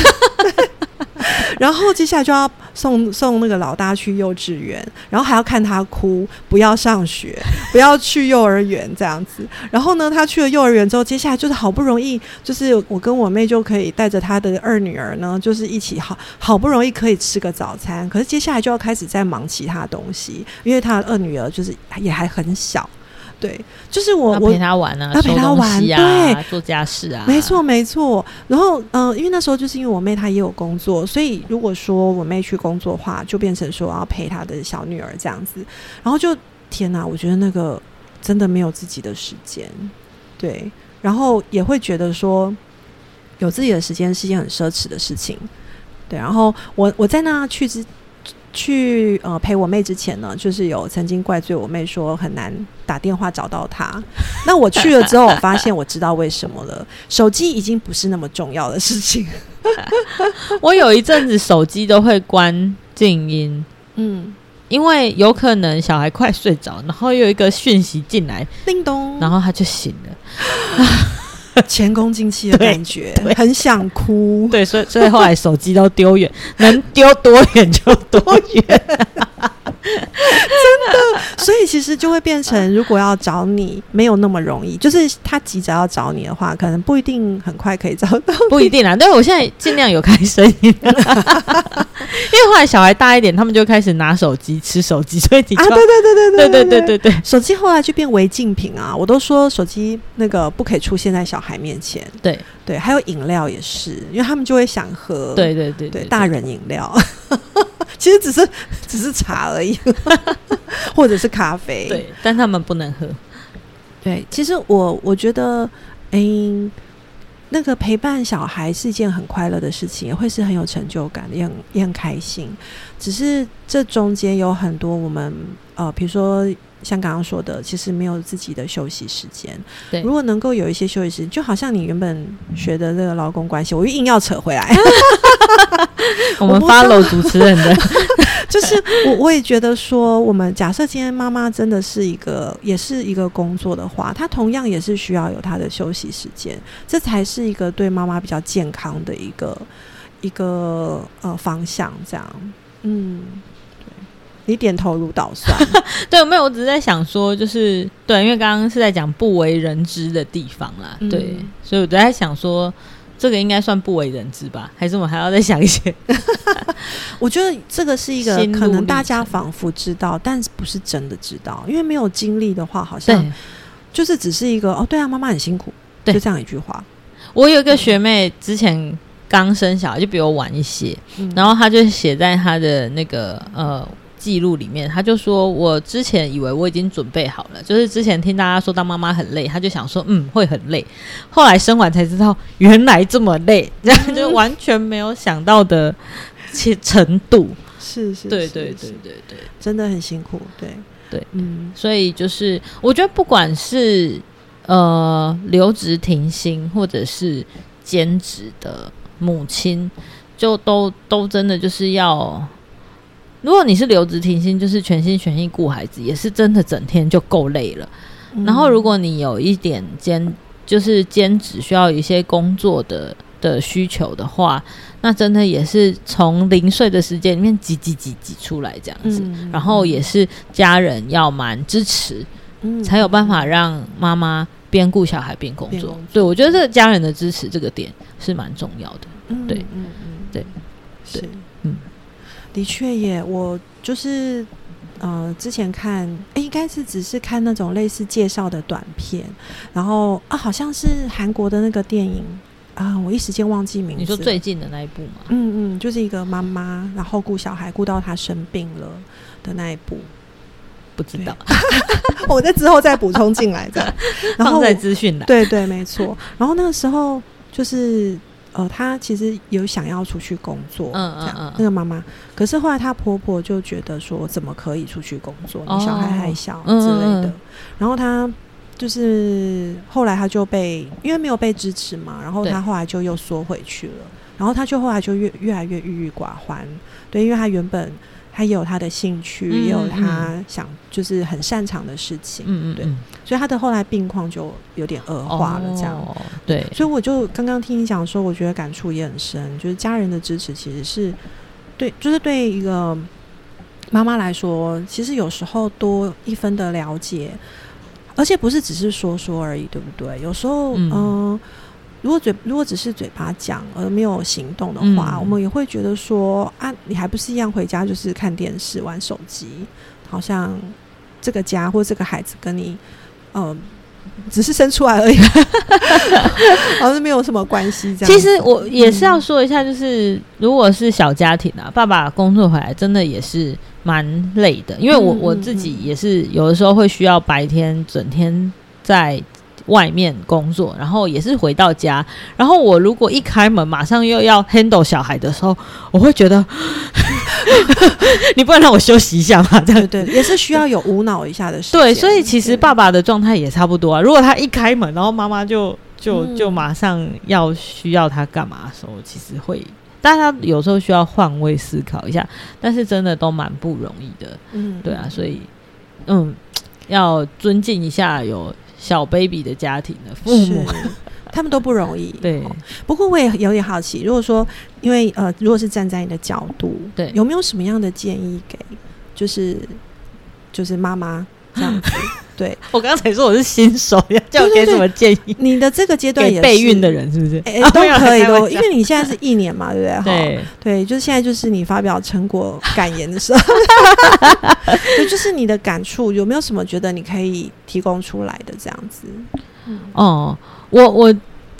然后接下来就要送送那个老大去幼稚园，然后还要看他哭，不要上学，不要去幼儿园这样子。然后呢，他去了幼儿园之后，接下来就是好不容易，就是我跟我妹就可以带着他的二女儿呢，就是一起好好不容易可以吃个早餐。可是接下来就要开始在忙其他东西，因为他的二女儿就是也还很小。对，就是我我陪他玩啊，要陪他玩，对，做家事啊，没错没错。然后嗯，因为那时候就是因为我妹她也有工作，所以如果说我妹去工作的话，就变成说要陪她的小女儿这样子。然后就天哪，我觉得那个真的没有自己的时间，对。然后也会觉得说有自己的时间是一件很奢侈的事情，对。然后我我在那去之。去呃陪我妹之前呢，就是有曾经怪罪我妹说很难打电话找到她。那我去了之后，我发现我知道为什么了，手机已经不是那么重要的事情。我有一阵子手机都会关静音，嗯，因为有可能小孩快睡着，然后有一个讯息进来，叮咚，然后他就醒了。前功尽弃的感觉，很想哭。对，所以所以后来手机都丢远，能丢多远就多远。真的，所以其实就会变成，如果要找你，没有那么容易。就是他急着要找你的话，可能不一定很快可以找到。不一定啊，但是我现在尽量有开声音，因为后来小孩大一点，他们就开始拿手机吃手机，所以你啊，对对对对对对对对对，手机后来就变违禁品啊！我都说手机那个不可以出现在小孩面前。对对，还有饮料也是，因为他们就会想喝。对对对对，大人饮料。其实只是 只是茶而已，或者是咖啡。对，但他们不能喝。对，其实我我觉得，哎，那个陪伴小孩是一件很快乐的事情，也会是很有成就感，也很也很开心。只是这中间有很多我们呃，比如说像刚刚说的，其实没有自己的休息时间。对，如果能够有一些休息时间，就好像你原本学的这个劳工关系，我硬要扯回来。我们 follow 主持人的，就是我我也觉得说，我们假设今天妈妈真的是一个，也是一个工作的话，她同样也是需要有她的休息时间，这才是一个对妈妈比较健康的一个一个呃方向。这样，嗯，你点头如捣蒜。对，没有，我只是在想说，就是对，因为刚刚是在讲不为人知的地方啦，对，所以我在想说。这个应该算不为人知吧？还是我们还要再想一些？我觉得这个是一个可能大家仿佛知道，但是不是真的知道？因为没有经历的话，好像就是只是一个哦，对啊，妈妈很辛苦，就这样一句话。我有一个学妹之前刚生小孩，就比我晚一些，然后她就写在她的那个呃。记录里面，他就说：“我之前以为我已经准备好了，就是之前听大家说当妈妈很累，他就想说，嗯，会很累。后来生完才知道，原来这么累，这 样就完全没有想到的切程度。是是，对对对对对，真的很辛苦。对对，嗯，所以就是我觉得，不管是呃留职停薪，或者是兼职的母亲，就都都真的就是要。”如果你是留职停薪，就是全心全意顾孩子，也是真的整天就够累了。然后，如果你有一点兼，就是兼职需要一些工作的的需求的话，那真的也是从零碎的时间里面挤挤挤挤出来这样子。然后也是家人要蛮支持，才有办法让妈妈边顾小孩边工作。对我觉得这个家人的支持这个点是蛮重要的。对，嗯嗯，对，是，嗯。的确也，我就是呃，之前看，应该是只是看那种类似介绍的短片，然后啊，好像是韩国的那个电影啊，我一时间忘记名字。你说最近的那一部吗？嗯嗯，就是一个妈妈，然后顾小孩，顾到他生病了的那一部，不知道，我在之后再补充进来的，然后在资讯的，对对，没错。然后那个时候就是。呃，她其实有想要出去工作，嗯嗯嗯，那个妈妈，可是后来她婆婆就觉得说，怎么可以出去工作？你小孩还小之类的。然后她就是后来她就被因为没有被支持嘛，然后她后来就又缩回去了。然后她就后来就越越来越郁郁寡欢，对，因为她原本。他也有他的兴趣，也有他想就是很擅长的事情，嗯嗯，对，所以他的后来病况就有点恶化了，这样，对，所以我就刚刚听你讲说，我觉得感触也很深，就是家人的支持其实是对，就是对一个妈妈来说，其实有时候多一分的了解，而且不是只是说说而已，对不对？有时候，嗯。如果嘴如果只是嘴巴讲而没有行动的话，我们也会觉得说啊，你还不是一样回家就是看电视玩手机，好像这个家或这个孩子跟你嗯只是生出来而已，好像没有什么关系。这样，其实我也是要说一下，就是如果是小家庭啊，爸爸工作回来真的也是蛮累的，因为我我自己也是有的时候会需要白天整天在。外面工作，然后也是回到家，然后我如果一开门，马上又要 handle 小孩的时候，我会觉得，你不能让我休息一下吗？这样对，也是需要有无脑一下的时间。对，所以其实爸爸的状态也差不多啊。如果他一开门，然后妈妈就就就马上要需要他干嘛的时候，其实会，但他有时候需要换位思考一下，但是真的都蛮不容易的。嗯，对啊，所以嗯，要尊敬一下有。小 baby 的家庭的父母，他们都不容易。对，不过我也有点好奇，如果说，因为呃，如果是站在你的角度，对，有没有什么样的建议给，就是就是妈妈这样子？对我刚才说我是新手，要叫我给什么建议？你的这个阶段也备孕的人是不是？哎，都 可以的，因为你现在是一年嘛，对不对？对对，就是现在就是你发表成果感言的时候，对，就是你的感触有没有什么觉得你可以提供出来的这样子？哦，我我。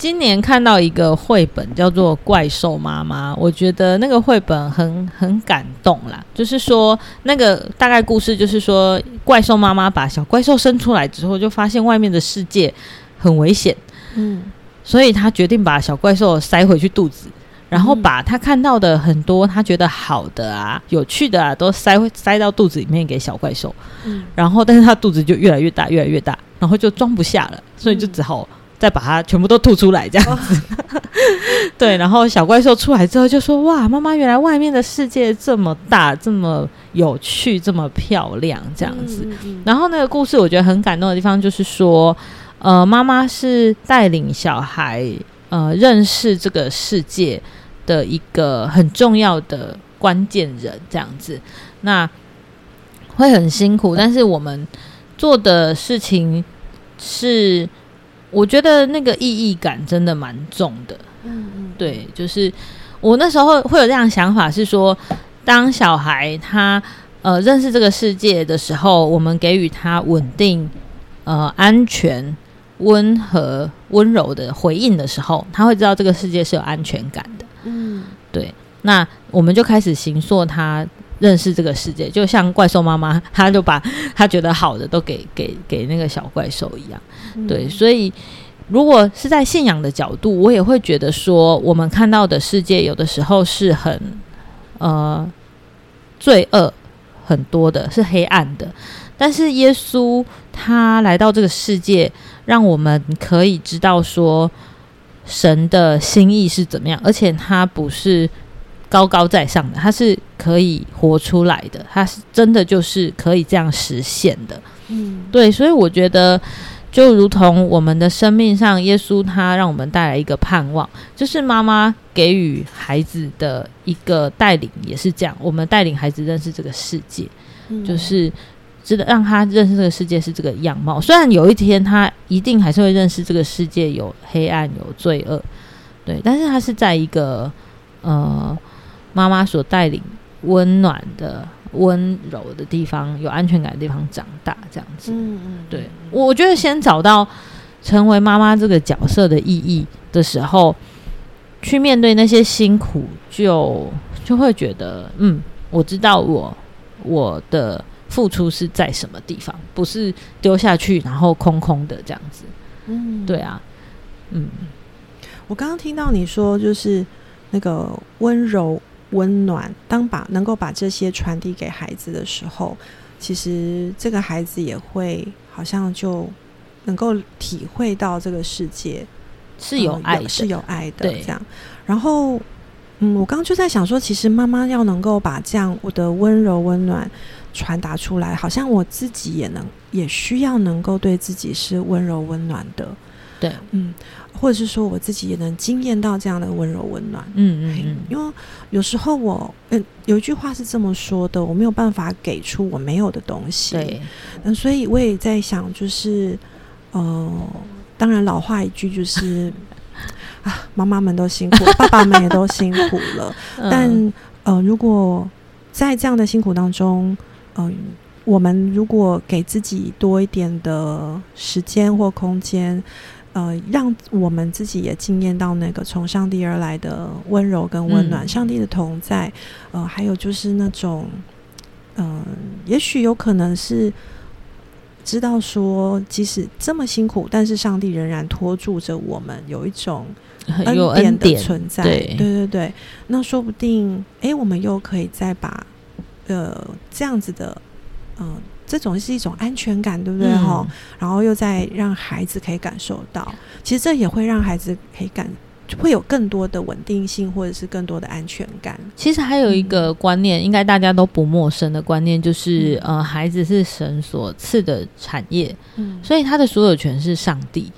今年看到一个绘本叫做《怪兽妈妈》，我觉得那个绘本很很感动啦。就是说，那个大概故事就是说，怪兽妈妈把小怪兽生出来之后，就发现外面的世界很危险，嗯，所以她决定把小怪兽塞回去肚子，然后把他看到的很多他觉得好的啊、有趣的啊，都塞塞到肚子里面给小怪兽，嗯，然后但是他肚子就越来越大，越来越大，然后就装不下了，所以就只好。再把它全部都吐出来，这样子。对，然后小怪兽出来之后就说：“哇，妈妈，原来外面的世界这么大，这么有趣，这么漂亮，这样子。”然后那个故事我觉得很感动的地方就是说，呃，妈妈是带领小孩呃认识这个世界的一个很重要的关键人，这样子。那会很辛苦，但是我们做的事情是。我觉得那个意义感真的蛮重的，嗯嗯，对，就是我那时候会有这样想法，是说，当小孩他呃认识这个世界的时候，我们给予他稳定、呃安全、温和、温柔的回应的时候，他会知道这个世界是有安全感的，嗯，对，那我们就开始形塑他。认识这个世界，就像怪兽妈妈，他就把他觉得好的都给给给那个小怪兽一样。对，所以如果是在信仰的角度，我也会觉得说，我们看到的世界有的时候是很呃罪恶很多的，是黑暗的。但是耶稣他来到这个世界，让我们可以知道说神的心意是怎么样，而且他不是。高高在上的，他是可以活出来的，他是真的就是可以这样实现的。嗯，对，所以我觉得，就如同我们的生命上，耶稣他让我们带来一个盼望，就是妈妈给予孩子的一个带领，也是这样。我们带领孩子认识这个世界，就是知道让他认识这个世界是这个样貌。虽然有一天他一定还是会认识这个世界有黑暗有罪恶，对，但是他是在一个呃。妈妈所带领温暖的、温柔的地方，有安全感的地方长大，这样子。嗯嗯，对，我觉得先找到成为妈妈这个角色的意义的时候，去面对那些辛苦，就就会觉得，嗯，我知道我我的付出是在什么地方，不是丢下去然后空空的这样子。嗯，对啊，嗯，我刚刚听到你说，就是那个温柔。温暖，当把能够把这些传递给孩子的时候，其实这个孩子也会好像就能够体会到这个世界是有爱，是有爱的这样。然后，嗯，我刚刚就在想说，其实妈妈要能够把这样我的温柔温暖传达出来，好像我自己也能也需要能够对自己是温柔温暖的。对，嗯。或者是说我自己也能惊艳到这样的温柔温暖，嗯嗯嗯，因为有时候我嗯有一句话是这么说的，我没有办法给出我没有的东西，对，嗯，所以我也在想，就是呃，当然老话一句就是 啊，妈妈们都辛苦，爸爸们也都辛苦了，但呃，如果在这样的辛苦当中，嗯，我们如果给自己多一点的时间或空间。呃，让我们自己也惊艳到那个从上帝而来的温柔跟温暖，上帝的同在。呃，还有就是那种，嗯，也许有可能是知道说，即使这么辛苦，但是上帝仍然托住着我们，有一种恩典的存在。对对对，那说不定，哎，我们又可以再把呃这样子的，嗯。这种是一种安全感，对不对哈？然后又在让孩子可以感受到，其实这也会让孩子可以感会有更多的稳定性，或者是更多的安全感。其实还有一个观念，应该大家都不陌生的观念，就是呃，孩子是神所赐的产业，嗯，所以他的所有权是上帝。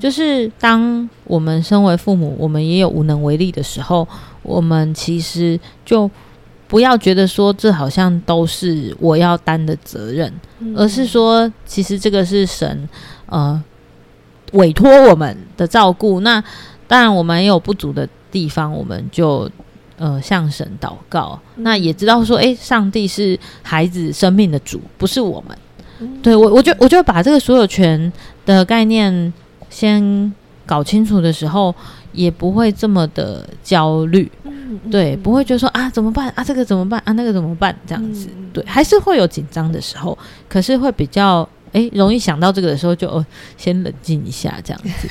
就是当我们身为父母，我们也有无能为力的时候，我们其实就不要觉得说这好像都是我要担的责任，而是说，其实这个是神呃委托我们的照顾。那当然，我们也有不足的地方，我们就呃向神祷告。那也知道说，哎，上帝是孩子生命的主，不是我们。对我，我就我就把这个所有权的概念先搞清楚的时候，也不会这么的焦虑。对，不会觉得说啊怎么办啊这个怎么办啊那个怎么办这样子。对，还是会有紧张的时候，可是会比较。哎，容易想到这个的时候，就先冷静一下，这样子。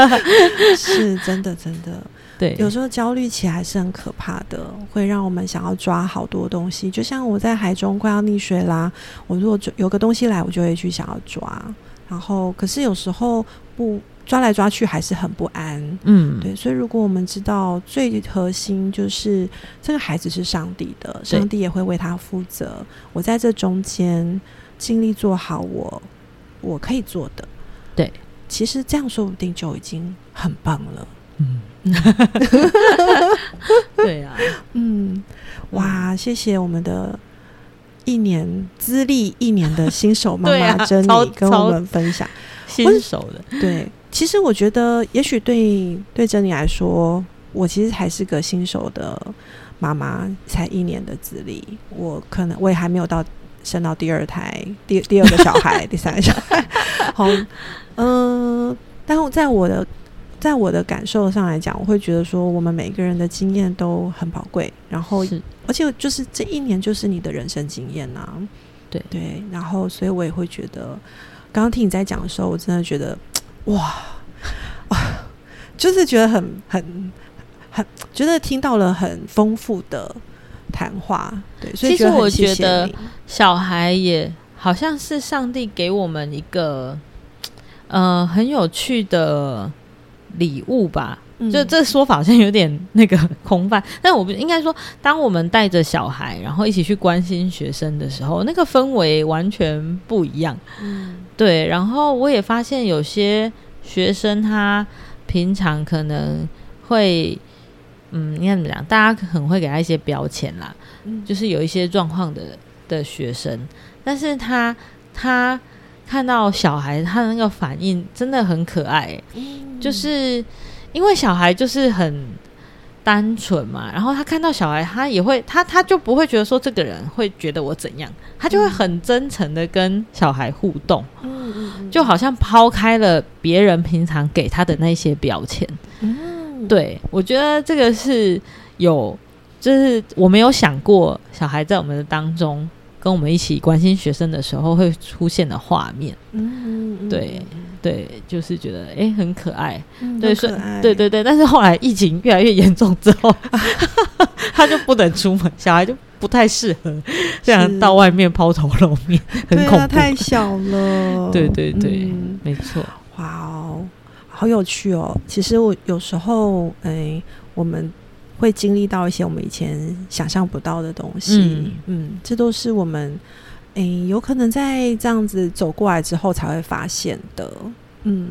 是真的，真的。对，有时候焦虑起来是很可怕的，会让我们想要抓好多东西。就像我在海中快要溺水啦，我如果有个东西来，我就会去想要抓。然后，可是有时候不抓来抓去还是很不安。嗯，对。所以，如果我们知道最核心就是这个孩子是上帝的，上帝也会为他负责。我在这中间。尽力做好我我可以做的，对，其实这样说不定就已经很棒了。嗯，对啊，嗯，哇，谢谢我们的一年资历一年的新手妈妈珍妮跟我们分享新手的。对，其实我觉得，也许对对珍妮来说，我其实还是个新手的妈妈，才一年的资历，我可能我也还没有到。生到第二胎，第第二个小孩，第三个小孩，好，嗯，但在我的在我的感受上来讲，我会觉得说，我们每个人的经验都很宝贵，然后，而且就是这一年就是你的人生经验呐，对。对，然后，所以我也会觉得，刚刚听你在讲的时候，我真的觉得，哇，啊，就是觉得很很很，觉得听到了很丰富的。谈话对，所以其实我觉得小孩也好像是上帝给我们一个呃很有趣的礼物吧。就这说法好像有点那个空泛，但我们应该说，当我们带着小孩，然后一起去关心学生的时候，那个氛围完全不一样。嗯，对。然后我也发现有些学生他平常可能会。嗯，应该怎么讲？大家很会给他一些标签啦，就是有一些状况的的学生，但是他他看到小孩，他的那个反应真的很可爱，就是因为小孩就是很单纯嘛，然后他看到小孩，他也会他他就不会觉得说这个人会觉得我怎样，他就会很真诚的跟小孩互动，就好像抛开了别人平常给他的那些标签。对，我觉得这个是有，就是我没有想过小孩在我们的当中跟我们一起关心学生的时候会出现的画面。嗯，对对，就是觉得哎很可爱，对，是，对对对。但是后来疫情越来越严重之后，他就不能出门，小孩就不太适合这样到外面抛头露面，很恐怖，太小了。对对对，没错。哇哦。好有趣哦！其实我有时候，哎，我们会经历到一些我们以前想象不到的东西。嗯，这都是我们，诶，有可能在这样子走过来之后才会发现的。嗯，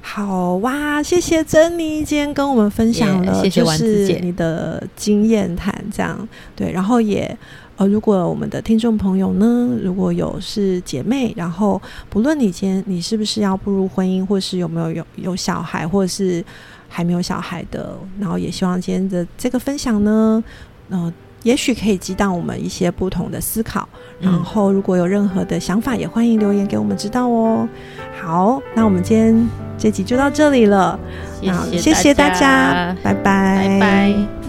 好哇，谢谢珍妮今天跟我们分享了，就是你的经验谈，这样对，然后也。呃，如果我们的听众朋友呢，如果有是姐妹，然后不论你今天你是不是要步入婚姻，或是有没有有有小孩，或者是还没有小孩的，然后也希望今天的这个分享呢，呃，也许可以激荡我们一些不同的思考。然后如果有任何的想法，也欢迎留言给我们知道哦。好，那我们今天这集就到这里了，谢谢大家，拜拜，拜拜。